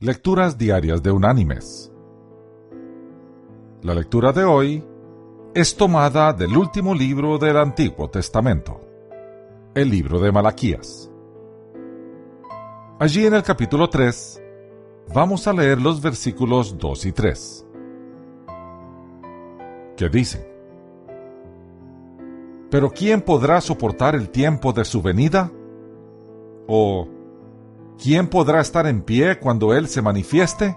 Lecturas Diarias de Unánimes. La lectura de hoy es tomada del último libro del Antiguo Testamento, el libro de Malaquías. Allí en el capítulo 3 vamos a leer los versículos 2 y 3, que dicen, Pero ¿quién podrá soportar el tiempo de su venida? ¿O ¿quién podrá estar en pie cuando Él se manifieste?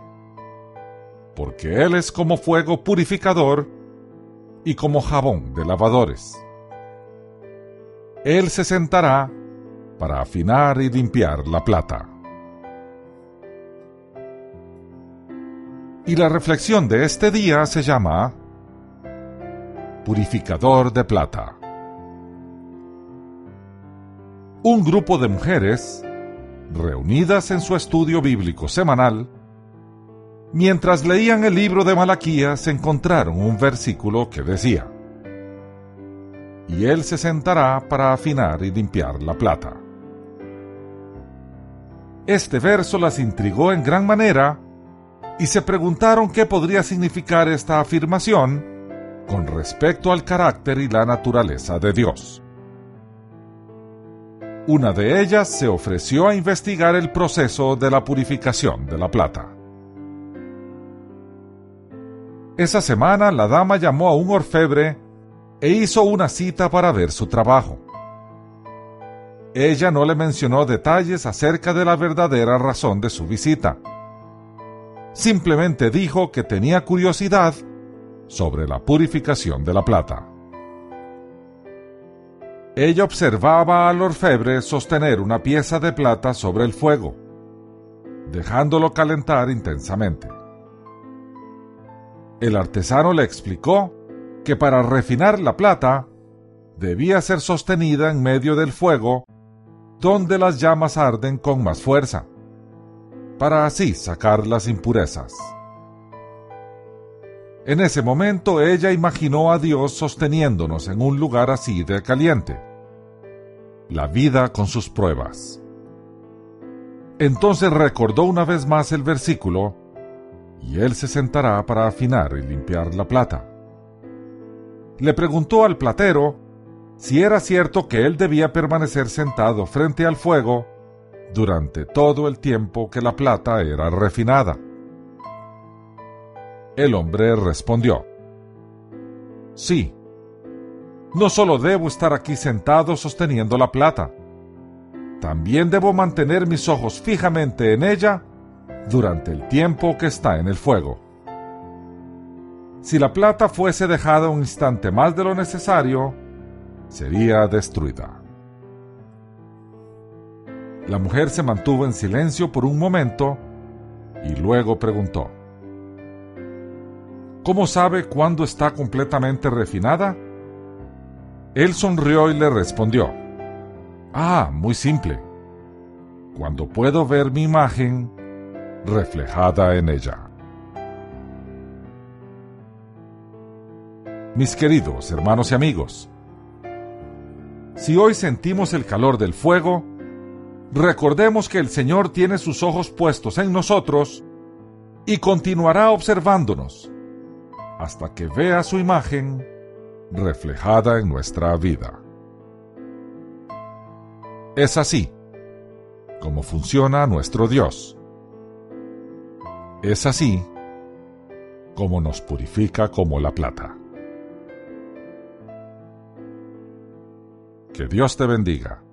Porque Él es como fuego purificador y como jabón de lavadores. Él se sentará para afinar y limpiar la plata. Y la reflexión de este día se llama Purificador de Plata. Un grupo de mujeres reunidas en su estudio bíblico semanal, mientras leían el libro de Malaquías encontraron un versículo que decía, y él se sentará para afinar y limpiar la plata. Este verso las intrigó en gran manera y se preguntaron qué podría significar esta afirmación con respecto al carácter y la naturaleza de Dios. Una de ellas se ofreció a investigar el proceso de la purificación de la plata. Esa semana la dama llamó a un orfebre e hizo una cita para ver su trabajo. Ella no le mencionó detalles acerca de la verdadera razón de su visita. Simplemente dijo que tenía curiosidad sobre la purificación de la plata. Ella observaba al orfebre sostener una pieza de plata sobre el fuego, dejándolo calentar intensamente. El artesano le explicó que para refinar la plata debía ser sostenida en medio del fuego donde las llamas arden con más fuerza, para así sacar las impurezas. En ese momento ella imaginó a Dios sosteniéndonos en un lugar así de caliente. La vida con sus pruebas. Entonces recordó una vez más el versículo, y él se sentará para afinar y limpiar la plata. Le preguntó al platero si era cierto que él debía permanecer sentado frente al fuego durante todo el tiempo que la plata era refinada. El hombre respondió, Sí, no solo debo estar aquí sentado sosteniendo la plata, también debo mantener mis ojos fijamente en ella durante el tiempo que está en el fuego. Si la plata fuese dejada un instante más de lo necesario, sería destruida. La mujer se mantuvo en silencio por un momento y luego preguntó, ¿Cómo sabe cuándo está completamente refinada? Él sonrió y le respondió, Ah, muy simple. Cuando puedo ver mi imagen reflejada en ella. Mis queridos hermanos y amigos, si hoy sentimos el calor del fuego, recordemos que el Señor tiene sus ojos puestos en nosotros y continuará observándonos hasta que vea su imagen reflejada en nuestra vida. Es así como funciona nuestro Dios. Es así como nos purifica como la plata. Que Dios te bendiga.